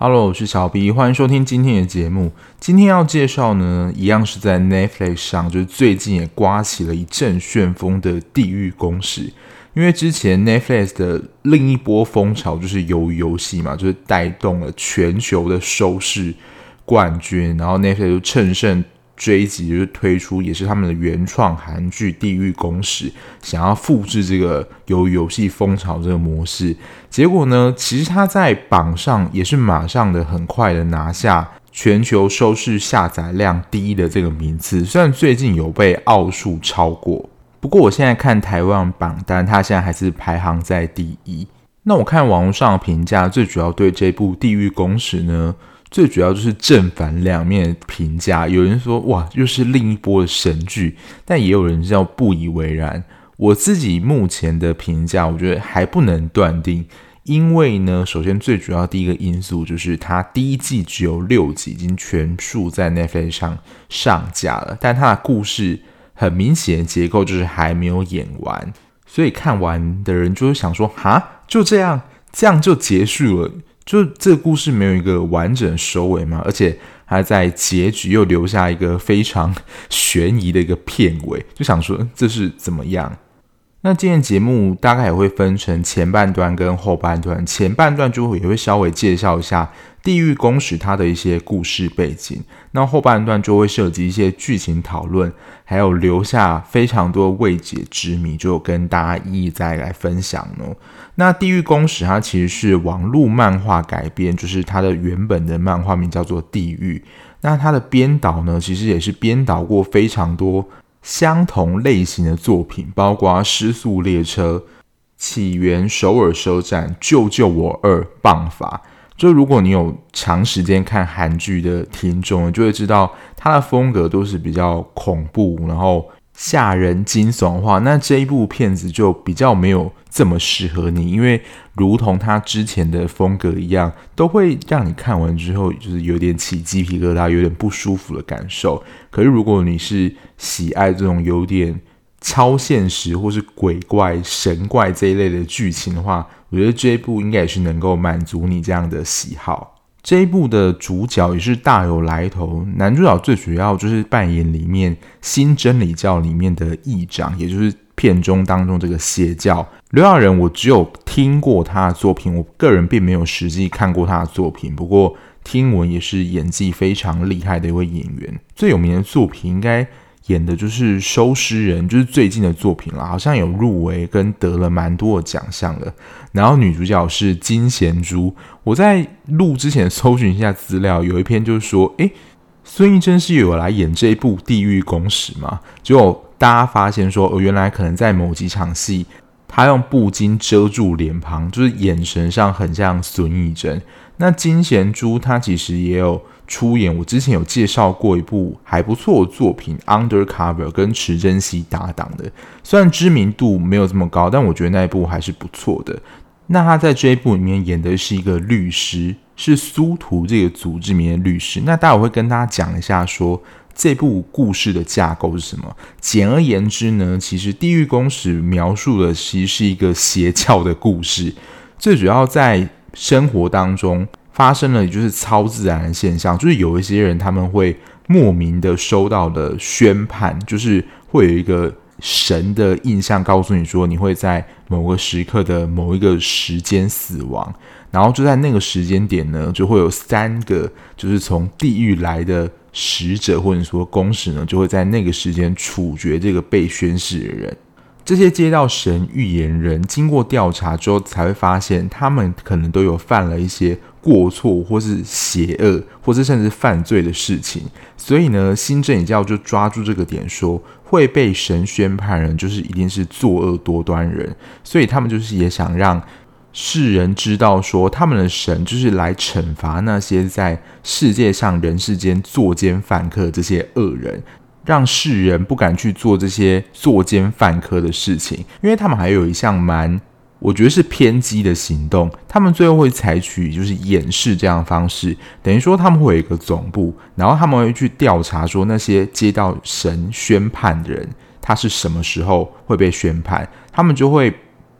Hello，我是小 B，欢迎收听今天的节目。今天要介绍呢，一样是在 Netflix 上，就是最近也刮起了一阵旋风的《地狱公使》。因为之前 Netflix 的另一波风潮就是由游戏嘛，就是带动了全球的收视冠军，然后 Netflix 就乘胜追击，就是推出也是他们的原创韩剧《地狱公使》，想要复制这个由游戏风潮这个模式。结果呢，其实他在榜上也是马上的很快的拿下全球收视下载量第一的这个名次。虽然最近有被奥数超过，不过我现在看台湾榜单，他现在还是排行在第一。那我看网络上的评价，最主要对这部《地狱公使》呢，最主要就是正反两面评价，有人说哇，又是另一波的神剧，但也有人叫不以为然。我自己目前的评价，我觉得还不能断定，因为呢，首先最主要第一个因素就是它第一季只有六集，已经全数在 Netflix 上上架了，但它的故事很明显的结构就是还没有演完，所以看完的人就会想说，哈，就这样，这样就结束了。就这个故事没有一个完整收尾嘛，而且还在结局又留下一个非常悬疑的一个片尾，就想说这是怎么样？那今天节目大概也会分成前半段跟后半段，前半段就会也会稍微介绍一下。地狱公使它的一些故事背景，那后半段就会涉及一些剧情讨论，还有留下非常多未解之谜，就跟大家一一再来分享哦。那地狱公使它其实是网络漫画改编，就是它的原本的漫画名叫做《地狱》。那它的编导呢，其实也是编导过非常多相同类型的作品，包括《失速列车》、《起源首尔车站》、《救救我二》、《棒法》。就如果你有长时间看韩剧的听众，你就会知道他的风格都是比较恐怖，然后吓人、惊悚的话，那这一部片子就比较没有这么适合你，因为如同他之前的风格一样，都会让你看完之后就是有点起鸡皮疙瘩，有点不舒服的感受。可是如果你是喜爱这种有点超现实或是鬼怪、神怪这一类的剧情的话，我觉得这一部应该也是能够满足你这样的喜好。这一部的主角也是大有来头，男主角最主要就是扮演里面新真理教里面的议长，也就是片中当中这个邪教刘亚仁。我只有听过他的作品，我个人并没有实际看过他的作品，不过听闻也是演技非常厉害的一位演员。最有名的作品应该。演的就是收尸人，就是最近的作品了，好像有入围跟得了蛮多的奖项的。然后女主角是金贤珠，我在录之前搜寻一下资料，有一篇就是说，诶，孙艺珍是有来演这一部《地狱公使》吗？结果大家发现说，哦，原来可能在某几场戏，他用布巾遮住脸庞，就是眼神上很像孙艺珍。那金贤珠她其实也有。出演我之前有介绍过一部还不错的作品《Undercover》，跟池珍熙搭档的，虽然知名度没有这么高，但我觉得那一部还是不错的。那他在这一部里面演的是一个律师，是苏图这个组织里面的律师。那待会我会跟大家讲一下说，说这部故事的架构是什么。简而言之呢，其实《地狱公使》描述的其实是一个邪教的故事，最主要在生活当中。发生了，就是超自然的现象，就是有一些人他们会莫名的收到的宣判，就是会有一个神的印象告诉你说，你会在某个时刻的某一个时间死亡，然后就在那个时间点呢，就会有三个就是从地狱来的使者或者说公使呢，就会在那个时间处决这个被宣誓的人。这些接到神预言人经过调查之后，才会发现他们可能都有犯了一些过错，或是邪恶，或是甚至犯罪的事情。所以呢，新正教就抓住这个点，说会被神宣判人，就是一定是作恶多端人。所以他们就是也想让世人知道，说他们的神就是来惩罚那些在世界上人世间作奸犯科这些恶人。让世人不敢去做这些作奸犯科的事情，因为他们还有一项蛮，我觉得是偏激的行动。他们最后会采取就是掩饰这样的方式，等于说他们会有一个总部，然后他们会去调查说那些接到神宣判的人，他是什么时候会被宣判，他们就会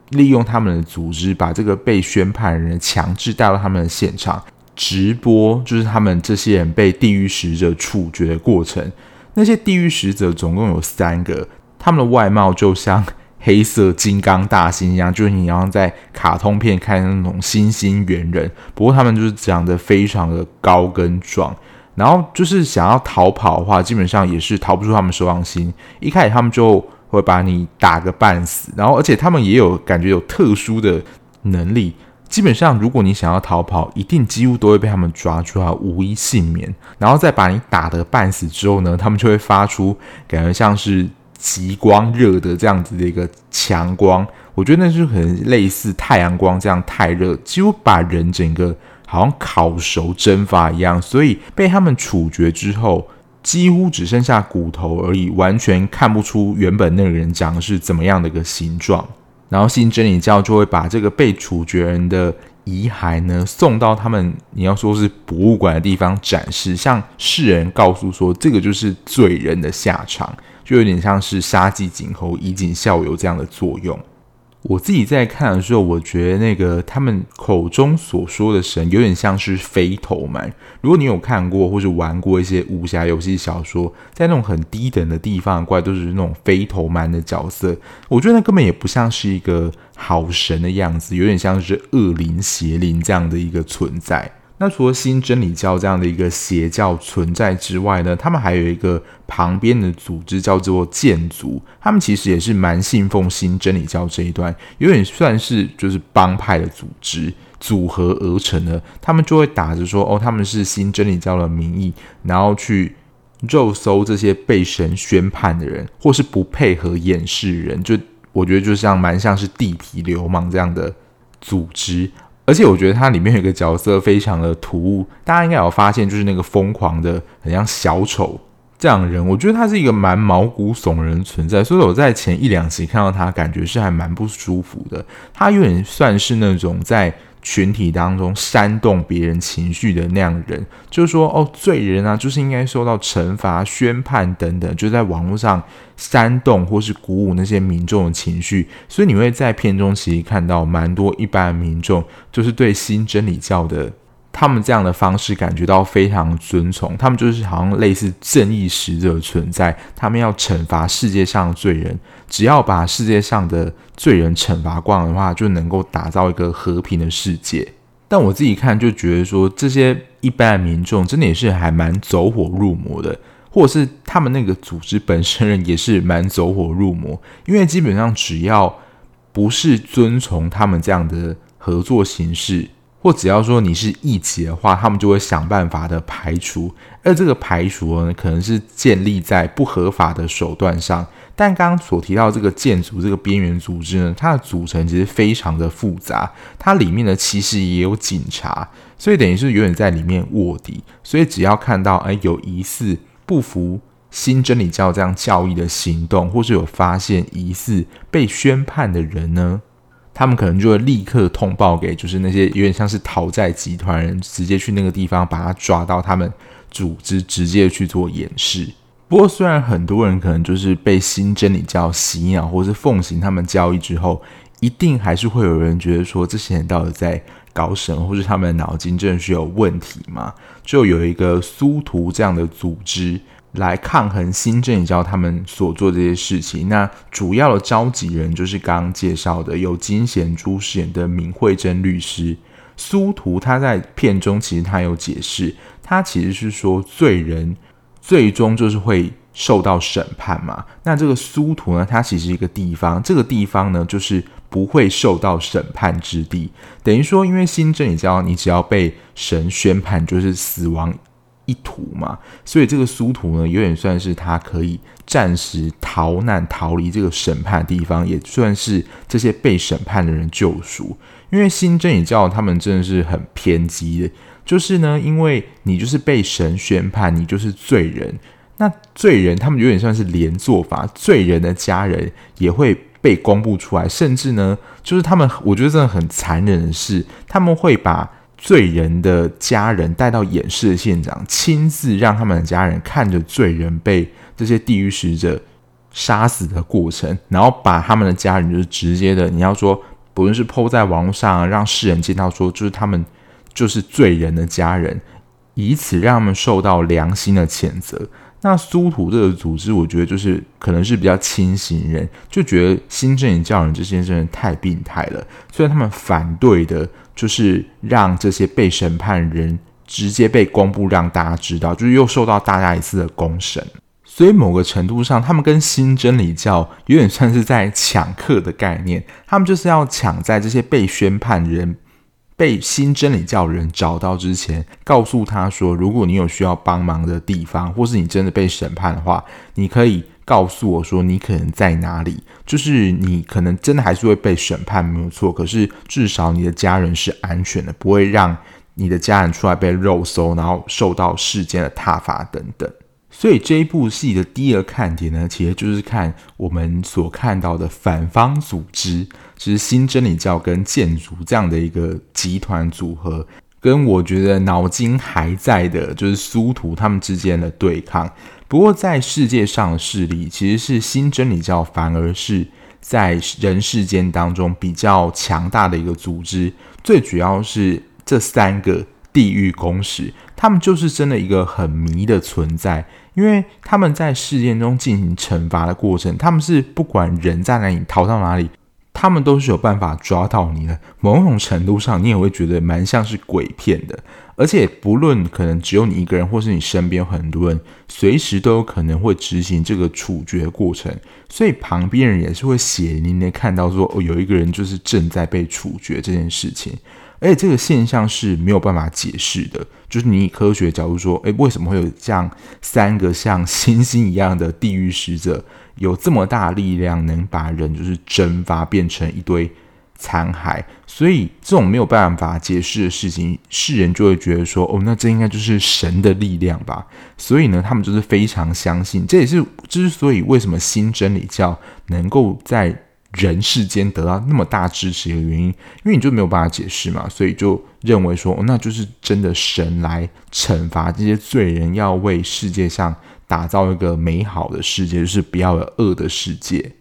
利用他们的组织把这个被宣判的人强制带到他们的现场。直播，就是他们这些人被地狱使者处决的过程。那些地狱使者总共有三个，他们的外貌就像黑色金刚大猩一样，就是你要在卡通片看那种猩猩猿人。不过他们就是长得非常的高跟壮，然后就是想要逃跑的话，基本上也是逃不出他们手掌心。一开始他们就会把你打个半死，然后而且他们也有感觉有特殊的能力。基本上，如果你想要逃跑，一定几乎都会被他们抓住啊，无一幸免。然后再把你打得半死之后呢，他们就会发出感觉像是极光热的这样子的一个强光。我觉得那就很类似太阳光这样太热，几乎把人整个好像烤熟蒸发一样。所以被他们处决之后，几乎只剩下骨头而已，完全看不出原本那个人长是怎么样的一个形状。然后新真理教就会把这个被处决人的遗骸呢送到他们你要说是博物馆的地方展示，向世人告诉说这个就是罪人的下场，就有点像是杀鸡儆猴、以儆效尤这样的作用。我自己在看的时候，我觉得那个他们口中所说的神有点像是飞头蛮。如果你有看过或者玩过一些武侠游戏小说，在那种很低等的地方怪都是那种飞头蛮的角色，我觉得那根本也不像是一个好神的样子，有点像是恶灵邪灵这样的一个存在。那除了新真理教这样的一个邪教存在之外呢，他们还有一个旁边的组织叫做剑族，他们其实也是蛮信奉新真理教这一端，有点算是就是帮派的组织组合而成的。他们就会打着说哦，他们是新真理教的名义，然后去肉搜这些被神宣判的人，或是不配合演示人，就我觉得就像蛮像是地痞流氓这样的组织。而且我觉得它里面有一个角色非常的突兀，大家应该有发现，就是那个疯狂的很像小丑这样的人，我觉得他是一个蛮毛骨悚然的存在，所以我在前一两集看到他，感觉是还蛮不舒服的。他有点算是那种在。群体当中煽动别人情绪的那样人，就是说哦，罪人啊，就是应该受到惩罚、宣判等等，就在网络上煽动或是鼓舞那些民众的情绪。所以你会在片中其实看到蛮多一般的民众，就是对新真理教的。他们这样的方式感觉到非常尊崇，他们就是好像类似正义使者存在，他们要惩罚世界上的罪人，只要把世界上的罪人惩罚光的话，就能够打造一个和平的世界。但我自己看就觉得说，这些一般的民众真的也是还蛮走火入魔的，或者是他们那个组织本身人也是蛮走火入魔，因为基本上只要不是遵从他们这样的合作形式。或只要说你是异己的话，他们就会想办法的排除。而这个排除呢，可能是建立在不合法的手段上。但刚刚所提到这个建筑这个边缘组织呢，它的组成其实非常的复杂，它里面呢其实也有警察，所以等于是有点在里面卧底。所以只要看到哎有疑似不服新真理教这样教义的行动，或是有发现疑似被宣判的人呢，他们可能就会立刻通报给，就是那些有点像是讨债集团人，直接去那个地方把他抓到，他们组织直接去做掩饰。不过，虽然很多人可能就是被新真理教洗脑，或是奉行他们教义之后，一定还是会有人觉得说，这些人到底在搞什么，或是他们的脑筋真的是有问题吗？就有一个苏图这样的组织。来抗衡新真理教他们所做这些事情，那主要的召集人就是刚刚介绍的由金贤珠饰演的闵慧珍律师苏图。他在片中其实他有解释，他其实是说罪人最终就是会受到审判嘛。那这个苏图呢，它其实一个地方，这个地方呢就是不会受到审判之地。等于说，因为新真理教，你只要被神宣判，就是死亡。一途嘛，所以这个苏图呢，有点算是他可以暂时逃难、逃离这个审判的地方，也算是这些被审判的人救赎。因为新真理教他们真的是很偏激的，就是呢，因为你就是被神宣判，你就是罪人，那罪人他们有点算是连坐法，罪人的家人也会被公布出来，甚至呢，就是他们，我觉得真的很残忍的是，他们会把。罪人的家人带到演示的现场，亲自让他们的家人看着罪人被这些地狱使者杀死的过程，然后把他们的家人就是直接的，你要说不论是抛在网络上，让世人见到说，就是他们就是罪人的家人，以此让他们受到良心的谴责。那苏图这个组织，我觉得就是可能是比较清醒人，就觉得新真理教人这些人太病态了，所以他们反对的就是让这些被审判人直接被公布，让大家知道，就是又受到大家一次的公审。所以某个程度上，他们跟新真理教有点算是在抢客的概念，他们就是要抢在这些被宣判人。被新真理教人找到之前，告诉他说：“如果你有需要帮忙的地方，或是你真的被审判的话，你可以告诉我说你可能在哪里。就是你可能真的还是会被审判，没有错。可是至少你的家人是安全的，不会让你的家人出来被肉搜，然后受到世间的挞伐等等。”所以这一部戏的第二个看点呢，其实就是看我们所看到的反方组织，就是新真理教跟建筑这样的一个集团组合，跟我觉得脑筋还在的，就是苏图他们之间的对抗。不过在世界上的势力，其实是新真理教反而是在人世间当中比较强大的一个组织。最主要是这三个地狱公使，他们就是真的一个很迷的存在。因为他们在事件中进行惩罚的过程，他们是不管人在哪里逃到哪里，他们都是有办法抓到你的。某种程度上，你也会觉得蛮像是鬼片的。而且不论可能只有你一个人，或是你身边很多人，随时都有可能会执行这个处决过程。所以旁边人也是会血淋淋看到说，哦，有一个人就是正在被处决这件事情。而且这个现象是没有办法解释的，就是你以科学角度说，诶，为什么会有这样三个像星星一样的地狱使者，有这么大力量，能把人就是蒸发变成一堆残骸？所以这种没有办法解释的事情，世人就会觉得说，哦，那这应该就是神的力量吧？所以呢，他们就是非常相信，这也是之所以为什么新真理教能够在。人世间得到那么大支持的原因，因为你就没有办法解释嘛，所以就认为说，哦，那就是真的神来惩罚这些罪人，要为世界上打造一个美好的世界，就是不要有恶的世界。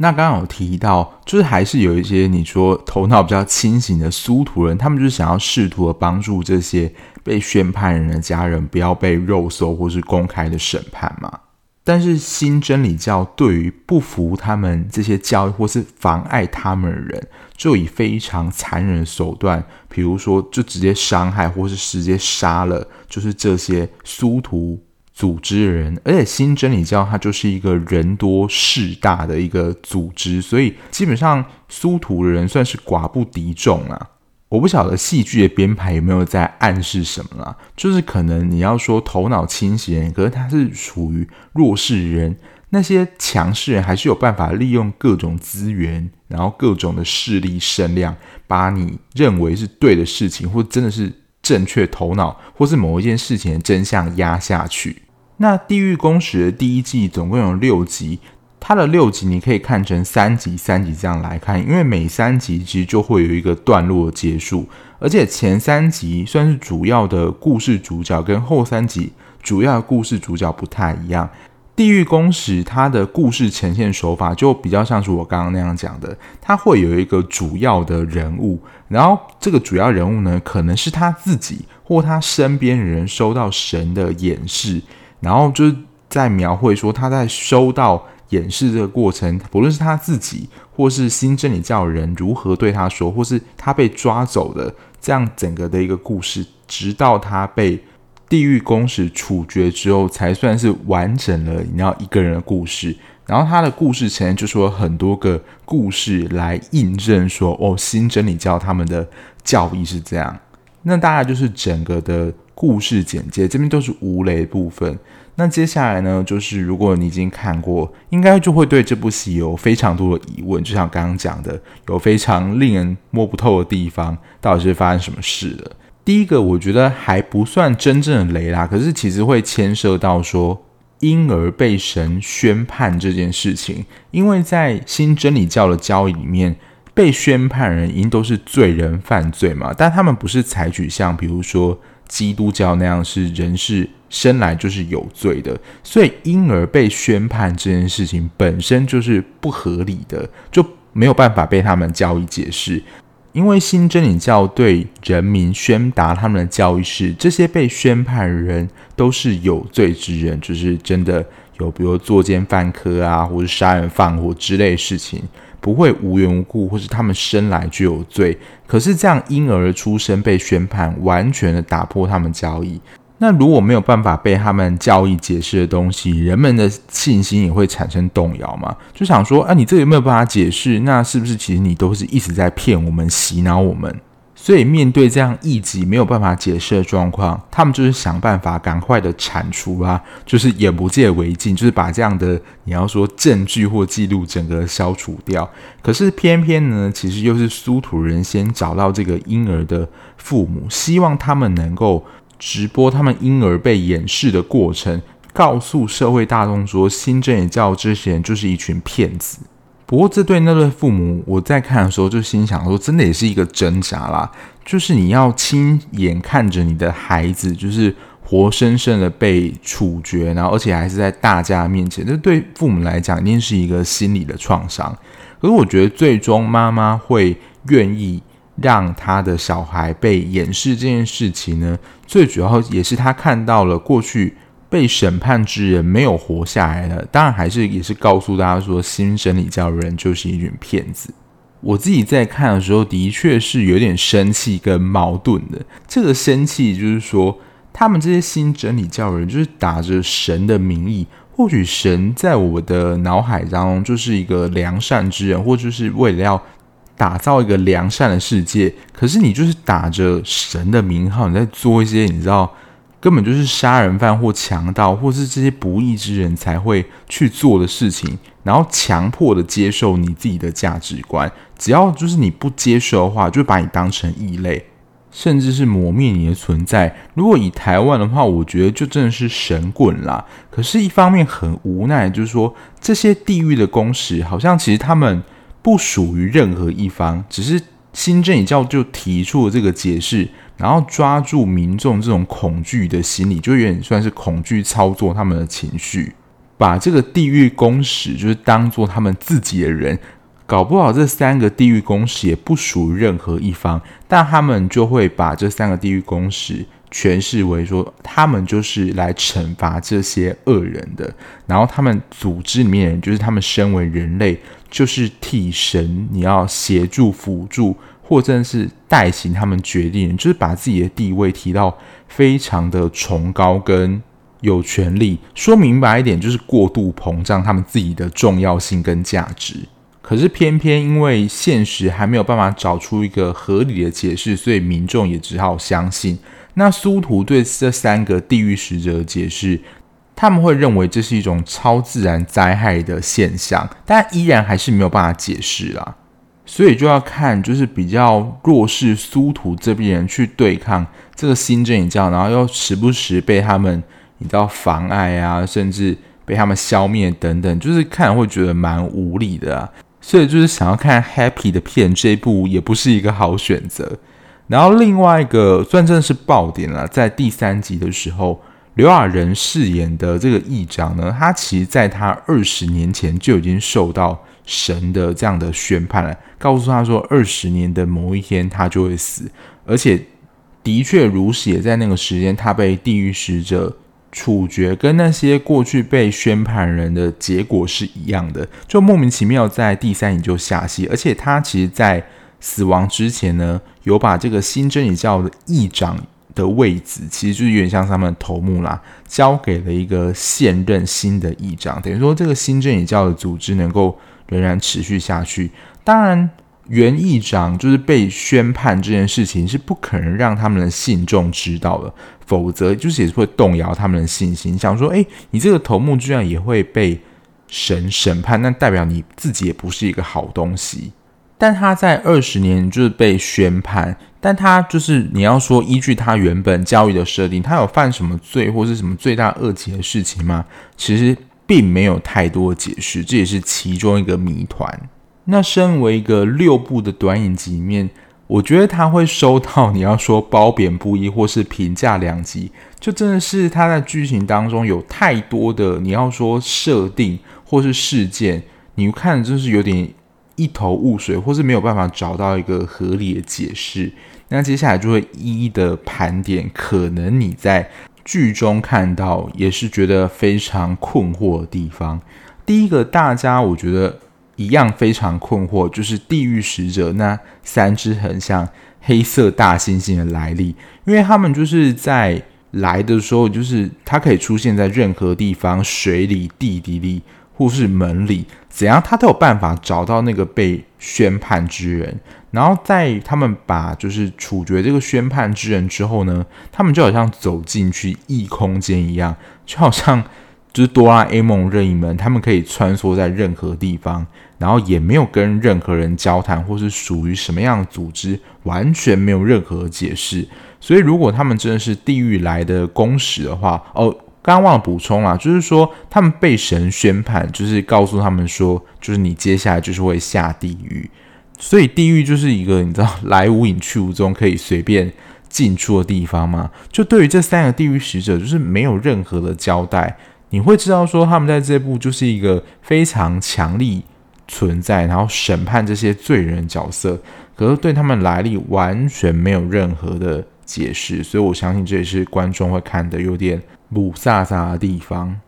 那刚刚有提到，就是还是有一些你说头脑比较清醒的苏图人，他们就是想要试图的帮助这些被宣判人的家人，不要被肉搜或是公开的审判嘛。但是新真理教对于不服他们这些教义或是妨碍他们的人，就以非常残忍的手段，比如说就直接伤害或是直接杀了，就是这些苏图组织的人。而且新真理教它就是一个人多势大的一个组织，所以基本上苏图的人算是寡不敌众啊。我不晓得戏剧的编排有没有在暗示什么啦，就是可能你要说头脑清醒，可是他是属于弱势人，那些强势人还是有办法利用各种资源，然后各种的势力声量，把你认为是对的事情，或真的是正确头脑，或是某一件事情的真相压下去。那《地狱公使》的第一季总共有六集。它的六集你可以看成三集三集这样来看，因为每三集其实就会有一个段落结束，而且前三集算是主要的故事主角，跟后三集主要的故事主角不太一样。地狱公使它的故事呈现手法就比较像是我刚刚那样讲的，它会有一个主要的人物，然后这个主要人物呢，可能是他自己或他身边人收到神的演示，然后就是在描绘说他在收到。演示这个过程，不论是他自己，或是新真理教人如何对他说，或是他被抓走的这样整个的一个故事，直到他被地狱公使处决之后，才算是完整了。你要一个人的故事，然后他的故事前就说很多个故事来印证说，哦，新真理教他们的教义是这样。那大概就是整个的故事简介，这边都是无雷部分。那接下来呢，就是如果你已经看过，应该就会对这部戏有非常多的疑问，就像刚刚讲的，有非常令人摸不透的地方，到底是发生什么事了？第一个，我觉得还不算真正的雷啦，可是其实会牵涉到说婴儿被神宣判这件事情，因为在新真理教的教义里面，被宣判人应都是罪人犯罪嘛，但他们不是采取像比如说基督教那样是人是。生来就是有罪的，所以婴儿被宣判这件事情本身就是不合理的，就没有办法被他们教育解释。因为新真理教对人民宣达他们的教育是，这些被宣判的人都是有罪之人，就是真的有，比如作奸犯科啊，或者杀人放火之类的事情，不会无缘无故，或是他们生来就有罪。可是这样婴儿出生被宣判，完全的打破他们交易。那如果没有办法被他们教义解释的东西，人们的信心也会产生动摇嘛？就想说，啊，你这个有没有办法解释？那是不是其实你都是一直在骗我们、洗脑我们？所以面对这样异己没有办法解释的状况，他们就是想办法赶快的铲除啊，就是眼不见为净，就是把这样的你要说证据或记录整个消除掉。可是偏偏呢，其实又是苏土人先找到这个婴儿的父母，希望他们能够。直播他们婴儿被掩饰的过程，告诉社会大众说，新真理教这些人就是一群骗子。不过，这对那对父母，我在看的时候就心想说，真的也是一个挣扎啦。就是你要亲眼看着你的孩子，就是活生生的被处决，然后而且还是在大家面前，这对父母来讲，一定是一个心理的创伤。可是，我觉得最终妈妈会愿意。让他的小孩被掩饰这件事情呢，最主要也是他看到了过去被审判之人没有活下来了。当然，还是也是告诉大家说，新真理教人就是一群骗子。我自己在看的时候，的确是有点生气跟矛盾的。这个生气就是说，他们这些新真理教人就是打着神的名义，或许神在我的脑海当中就是一个良善之人，或者是为了要。打造一个良善的世界，可是你就是打着神的名号，你在做一些你知道根本就是杀人犯或强盗，或是这些不义之人才会去做的事情，然后强迫的接受你自己的价值观。只要就是你不接受的话，就把你当成异类，甚至是抹灭你的存在。如果以台湾的话，我觉得就真的是神棍啦。可是，一方面很无奈，就是说这些地狱的公使，好像其实他们。不属于任何一方，只是新真理教就提出了这个解释，然后抓住民众这种恐惧的心理，就有点算是恐惧操作他们的情绪，把这个地狱公使就是当做他们自己的人，搞不好这三个地狱公使也不属于任何一方，但他们就会把这三个地狱公使。诠释为说，他们就是来惩罚这些恶人的，然后他们组织里面人，就是他们身为人类，就是替神，你要协助辅助，或者是代行他们决定，就是把自己的地位提到非常的崇高跟有权力。说明白一点，就是过度膨胀他们自己的重要性跟价值。可是偏偏因为现实还没有办法找出一个合理的解释，所以民众也只好相信。那苏图对这三个地狱使者的解释，他们会认为这是一种超自然灾害的现象，但依然还是没有办法解释啦。所以就要看，就是比较弱势苏图这边人去对抗这个新真理教，然后又时不时被他们你知道妨碍啊，甚至被他们消灭等等，就是看会觉得蛮无力的啊。所以就是想要看 Happy 的片，这一部也不是一个好选择。然后另外一个算真的是爆点了，在第三集的时候，刘亚仁饰演的这个议长呢，他其实在他二十年前就已经受到神的这样的宣判了，告诉他说二十年的某一天他就会死，而且的确如此，也在那个时间他被地狱使者处决，跟那些过去被宣判人的结果是一样的，就莫名其妙在第三集就下戏，而且他其实，在死亡之前呢，有把这个新真理教的议长的位置，其实就是有点像他们的头目啦，交给了一个现任新的议长，等于说这个新真理教的组织能够仍然持续下去。当然，原议长就是被宣判这件事情是不可能让他们的信众知道的，否则就是也是会动摇他们的信心，想说，诶，你这个头目居然也会被神审判，那代表你自己也不是一个好东西。但他在二十年就是被宣判，但他就是你要说依据他原本教育的设定，他有犯什么罪或是什么罪大恶极的事情吗？其实并没有太多解释，这也是其中一个谜团。那身为一个六部的短影集里面，我觉得他会收到你要说褒贬不一或是评价两极，就真的是他在剧情当中有太多的你要说设定或是事件，你看就是有点。一头雾水，或是没有办法找到一个合理的解释。那接下来就会一一的盘点，可能你在剧中看到也是觉得非常困惑的地方。第一个，大家我觉得一样非常困惑，就是地狱使者那三只很像黑色大猩猩的来历，因为他们就是在来的时候，就是它可以出现在任何地方，水里、地底里。或是门里怎样，他都有办法找到那个被宣判之人。然后在他们把就是处决这个宣判之人之后呢，他们就好像走进去异空间一样，就好像就是哆啦 A 梦任意门，他们可以穿梭在任何地方，然后也没有跟任何人交谈，或是属于什么样的组织，完全没有任何解释。所以如果他们真的是地狱来的公使的话，哦。刚刚忘了补充啦，就是说他们被神宣判，就是告诉他们说，就是你接下来就是会下地狱，所以地狱就是一个你知道来无影去无踪，可以随便进出的地方吗？就对于这三个地狱使者，就是没有任何的交代，你会知道说他们在这部就是一个非常强力存在，然后审判这些罪人角色，可是对他们来历完全没有任何的解释，所以我相信这也是观众会看得有点。不飒飒的地方。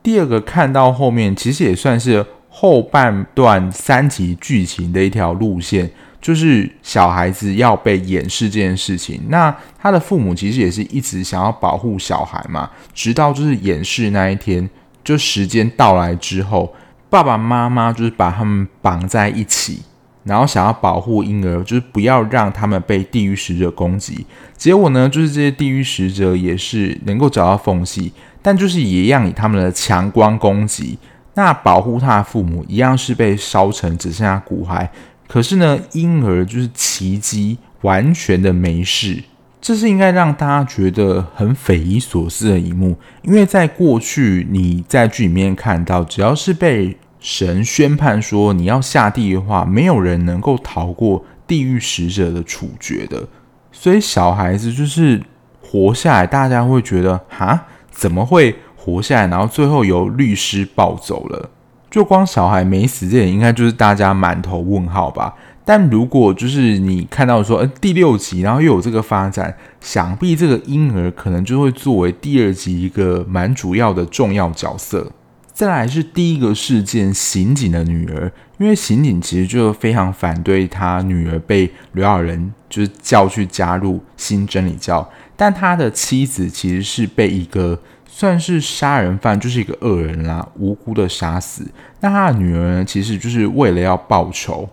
第二个看到后面，其实也算是后半段三集剧情的一条路线，就是小孩子要被掩饰这件事情。那他的父母其实也是一直想要保护小孩嘛，直到就是掩饰那一天，就时间到来之后，爸爸妈妈就是把他们绑在一起。然后想要保护婴儿，就是不要让他们被地狱使者攻击。结果呢，就是这些地狱使者也是能够找到缝隙，但就是也一样以他们的强光攻击。那保护他的父母一样是被烧成只剩下骨骸。可是呢，婴儿就是奇迹，完全的没事。这是应该让大家觉得很匪夷所思的一幕，因为在过去你在剧里面看到，只要是被神宣判说，你要下地狱的话，没有人能够逃过地狱使者的处决的。所以小孩子就是活下来，大家会觉得哈，怎么会活下来？然后最后由律师抱走了，就光小孩没死，这点应该就是大家满头问号吧。但如果就是你看到说，呃，第六集，然后又有这个发展，想必这个婴儿可能就会作为第二集一个蛮主要的重要角色。再来是第一个事件，刑警的女儿，因为刑警其实就非常反对他女儿被刘亚仁就是叫去加入新真理教，但他的妻子其实是被一个算是杀人犯，就是一个恶人啦，无辜的杀死。那他的女儿呢，其实就是为了要报仇，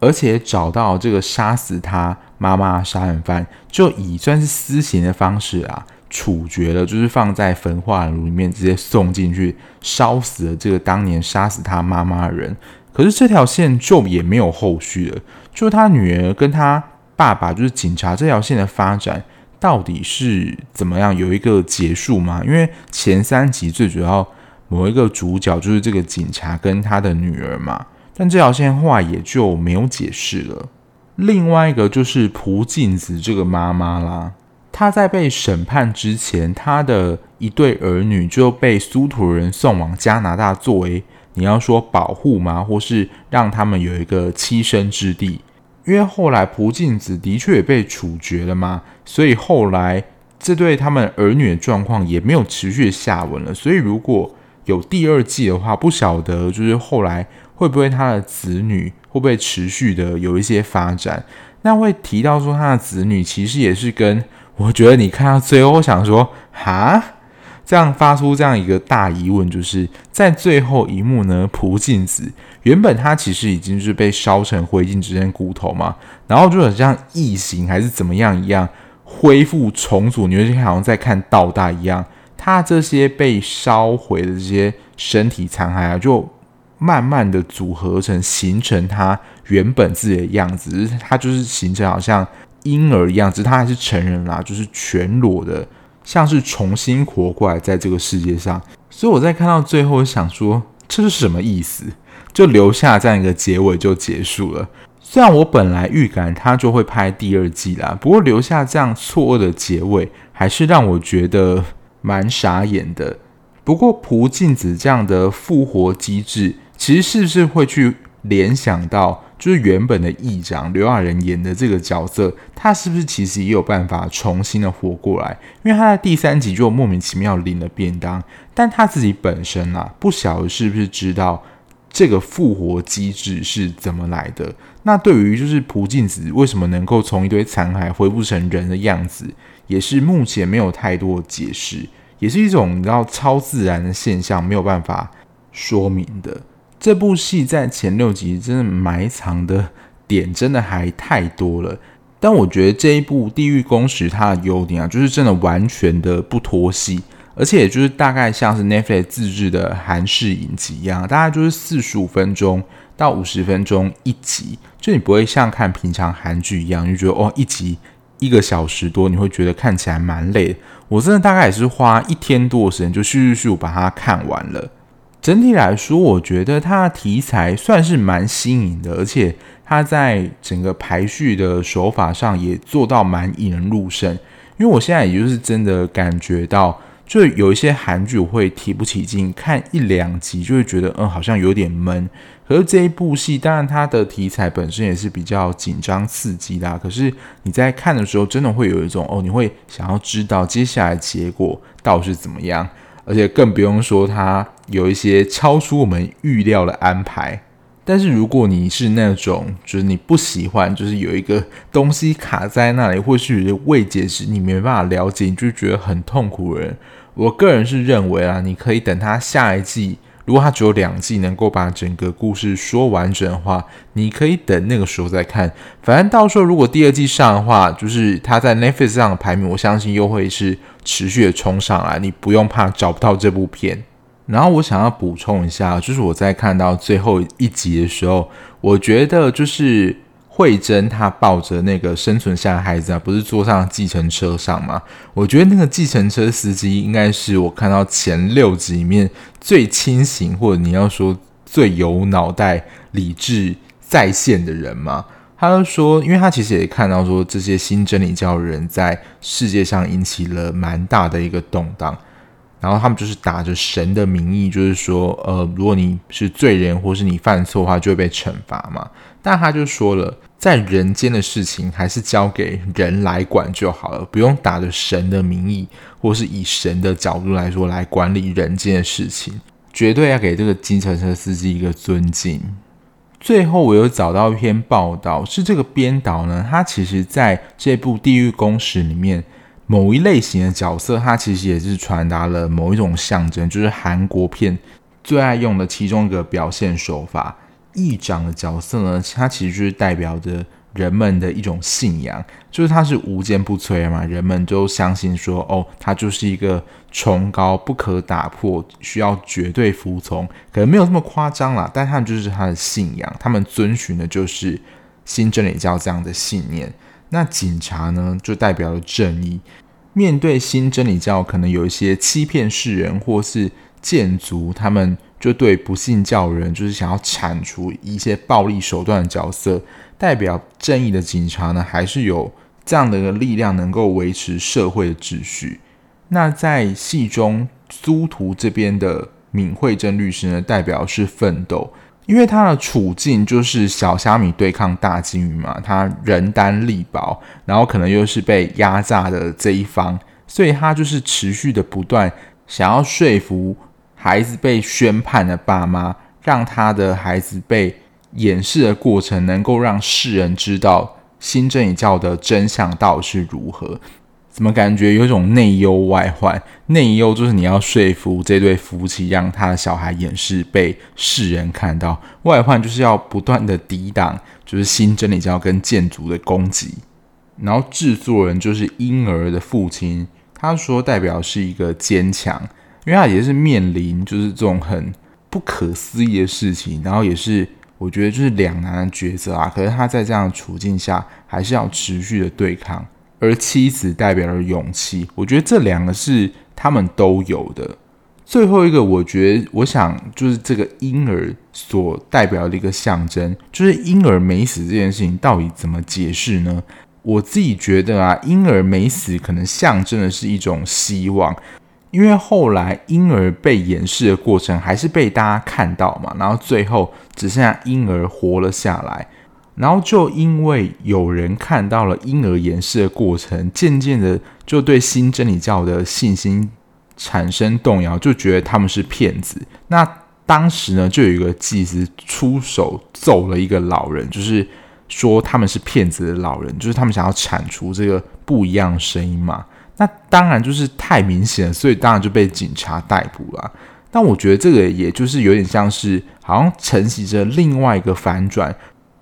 而且找到这个杀死他妈妈杀人犯，就以算是私刑的方式啊。处决了，就是放在焚化炉里面直接送进去烧死了这个当年杀死他妈妈的人。可是这条线就也没有后续了，就他女儿跟他爸爸就是警察这条线的发展到底是怎么样？有一个结束吗？因为前三集最主要某一个主角就是这个警察跟他的女儿嘛，但这条线后来也就没有解释了。另外一个就是朴静子这个妈妈啦。她在被审判之前，她的一对儿女就被苏土人送往加拿大，作为你要说保护吗？或是让他们有一个栖身之地？因为后来蒲静子的确也被处决了嘛，所以后来这对他们儿女的状况也没有持续下文了。所以如果有第二季的话，不晓得就是后来会不会他的子女会不会持续的有一些发展？那会提到说他的子女其实也是跟。我觉得你看到最后，想说，哈，这样发出这样一个大疑问，就是在最后一幕呢，蒲静子原本他其实已经是被烧成灰烬，只剩骨头嘛，然后就很像异形还是怎么样一样，恢复重组，你会好像在看倒带一样，他这些被烧毁的这些身体残骸啊，就慢慢的组合成，形成他原本自己的样子，他就是形成好像。婴儿一样，只是他还是成人啦，就是全裸的，像是重新活过来在这个世界上。所以我在看到最后，想说这是什么意思？就留下这样一个结尾就结束了。虽然我本来预感他就会拍第二季啦，不过留下这样错愕的结尾，还是让我觉得蛮傻眼的。不过朴静子这样的复活机制，其实是不是会去联想到，就是原本的议长刘亚仁演的这个角色，他是不是其实也有办法重新的活过来？因为他在第三集就莫名其妙领了便当，但他自己本身啊，不晓得是不是知道这个复活机制是怎么来的。那对于就是朴静子为什么能够从一堆残骸恢复成人的样子，也是目前没有太多解释，也是一种你知道超自然的现象，没有办法说明的。这部戏在前六集真的埋藏的点真的还太多了，但我觉得这一部《地狱公使》它的优点啊，就是真的完全的不拖戏，而且就是大概像是 Netflix 自制的韩式影集一样，大概就是四十五分钟到五十分钟一集，就你不会像看平常韩剧一样，就觉得哦一集一个小时多，你会觉得看起来蛮累。我真的大概也是花一天多的时间就咻咻咻把它看完了。整体来说，我觉得它的题材算是蛮新颖的，而且它在整个排序的手法上也做到蛮引人入胜。因为我现在也就是真的感觉到，就有一些韩剧我会提不起劲，看一两集就会觉得，嗯，好像有点闷。可是这一部戏，当然它的题材本身也是比较紧张刺激的，可是你在看的时候，真的会有一种哦，你会想要知道接下来结果到底是怎么样。而且更不用说，它有一些超出我们预料的安排。但是如果你是那种，就是你不喜欢，就是有一个东西卡在那里，或是未解时你没办法了解，你就觉得很痛苦的人，我个人是认为啊，你可以等它下一季。如果它只有两季，能够把整个故事说完整的话，你可以等那个时候再看。反正到时候如果第二季上的话，就是它在 Netflix 上的排名，我相信又会是持续的冲上来。你不用怕找不到这部片。然后我想要补充一下，就是我在看到最后一集的时候，我觉得就是。慧珍她抱着那个生存下的孩子啊，不是坐上计程车上吗？我觉得那个计程车司机应该是我看到前六集里面最清醒，或者你要说最有脑袋、理智在线的人嘛。他就说，因为他其实也看到说这些新真理教人在世界上引起了蛮大的一个动荡。然后他们就是打着神的名义，就是说，呃，如果你是罪人，或是你犯错的话，就会被惩罚嘛。但他就说了，在人间的事情还是交给人来管就好了，不用打着神的名义，或是以神的角度来说来管理人间的事情，绝对要给这个计程车司机一个尊敬。最后，我又找到一篇报道，是这个编导呢，他其实在这部《地狱公使》里面。某一类型的角色，它其实也是传达了某一种象征，就是韩国片最爱用的其中一个表现手法。议长的角色呢，它其实就是代表着人们的一种信仰，就是它是无坚不摧嘛，人们都相信说，哦，它就是一个崇高不可打破，需要绝对服从，可能没有这么夸张啦，但他们就是他的信仰，他们遵循的就是新真理教这样的信念。那警察呢，就代表了正义。面对新真理教，可能有一些欺骗世人，或是贱族，他们就对不信教人，就是想要铲除一些暴力手段的角色。代表正义的警察呢，还是有这样的一个力量，能够维持社会的秩序。那在戏中，苏图这边的闵慧珍律师呢，代表是奋斗。因为他的处境就是小虾米对抗大鲸鱼嘛，他人单力薄，然后可能又是被压榨的这一方，所以他就是持续的不断想要说服孩子被宣判的爸妈，让他的孩子被演示的过程能够让世人知道新真理教的真相到底是如何。怎么感觉有一种内忧外患？内忧就是你要说服这对夫妻，让他的小孩演示被世人看到；外患就是要不断的抵挡，就是新真理教跟建筑的攻击。然后制作人就是婴儿的父亲，他说代表是一个坚强，因为他也是面临就是这种很不可思议的事情，然后也是我觉得就是两难的抉择啊。可是他在这样的处境下，还是要持续的对抗。而妻子代表了勇气，我觉得这两个是他们都有的。最后一个，我觉得我想就是这个婴儿所代表的一个象征，就是婴儿没死这件事情到底怎么解释呢？我自己觉得啊，婴儿没死可能象征的是一种希望，因为后来婴儿被掩饰的过程还是被大家看到嘛，然后最后只剩下婴儿活了下来，然后就因为有人看到了婴儿掩饰的过程，渐渐的就对新真理教的信心产生动摇，就觉得他们是骗子。那当时呢，就有一个祭司出手揍了一个老人，就是说他们是骗子的老人，就是他们想要铲除这个不一样的声音嘛。那当然就是太明显了，所以当然就被警察逮捕了。但我觉得这个也就是有点像是，好像承袭着另外一个反转，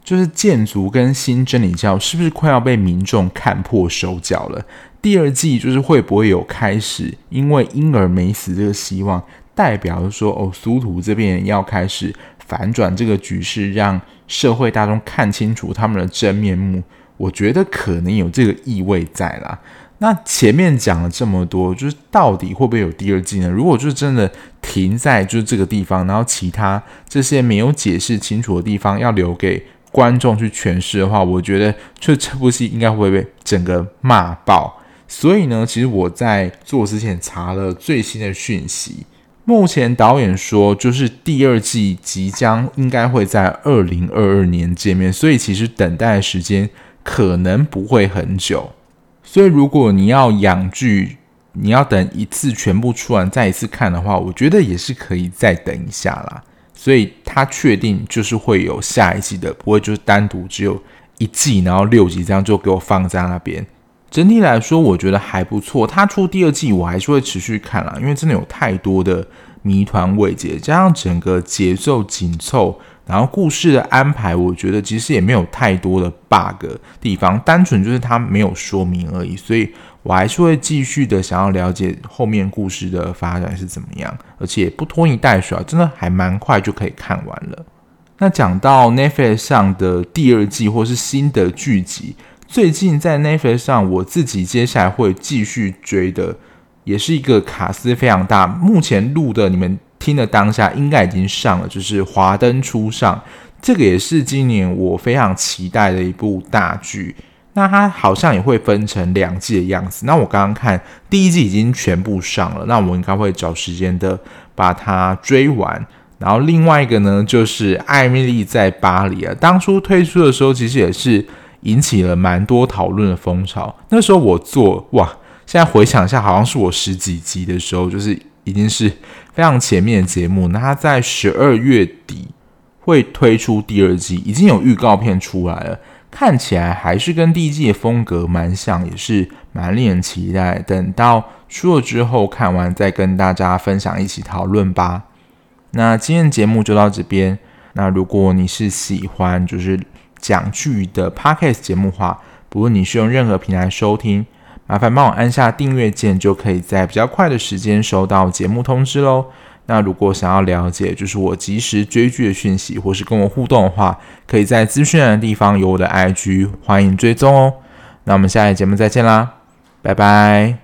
就是建筑跟新真理教是不是快要被民众看破手脚了？第二季就是会不会有开始，因为婴儿没死这个希望，代表着说哦，苏图这边要开始反转这个局势，让社会大众看清楚他们的真面目。我觉得可能有这个意味在啦。那前面讲了这么多，就是到底会不会有第二季呢？如果就是真的停在就是这个地方，然后其他这些没有解释清楚的地方要留给观众去诠释的话，我觉得就这部戏应该会被整个骂爆。所以呢，其实我在做之前查了最新的讯息，目前导演说就是第二季即将应该会在二零二二年见面，所以其实等待的时间可能不会很久。所以，如果你要养剧，你要等一次全部出完再一次看的话，我觉得也是可以再等一下啦。所以，他确定就是会有下一季的，不会就是单独只有一季，然后六集这样就给我放在那边。整体来说，我觉得还不错。他出第二季，我还是会持续看啦，因为真的有太多的谜团未解，加上整个节奏紧凑。然后故事的安排，我觉得其实也没有太多的 bug 地方，单纯就是他没有说明而已，所以我还是会继续的想要了解后面故事的发展是怎么样，而且不拖泥带水啊，真的还蛮快就可以看完了。那讲到 Netflix 上的第二季或是新的剧集，最近在 Netflix 上我自己接下来会继续追的，也是一个卡司非常大，目前录的你们。听的当下应该已经上了，就是《华灯初上》，这个也是今年我非常期待的一部大剧。那它好像也会分成两季的样子。那我刚刚看第一季已经全部上了，那我应该会找时间的把它追完。然后另外一个呢，就是《艾米丽在巴黎》啊，当初推出的时候其实也是引起了蛮多讨论的风潮。那时候我做哇，现在回想一下，好像是我十几集的时候，就是。已经是非常前面的节目，那它在十二月底会推出第二季，已经有预告片出来了，看起来还是跟第一季的风格蛮像，也是蛮令人期待。等到出了之后看完再跟大家分享，一起讨论吧。那今天的节目就到这边。那如果你是喜欢就是讲剧的 Podcast 节目的话，不论你是用任何平台收听。麻烦帮我按下订阅键，就可以在比较快的时间收到节目通知喽。那如果想要了解就是我及时追剧的讯息，或是跟我互动的话，可以在资讯栏的地方有我的 IG，欢迎追踪哦。那我们下一节目再见啦，拜拜。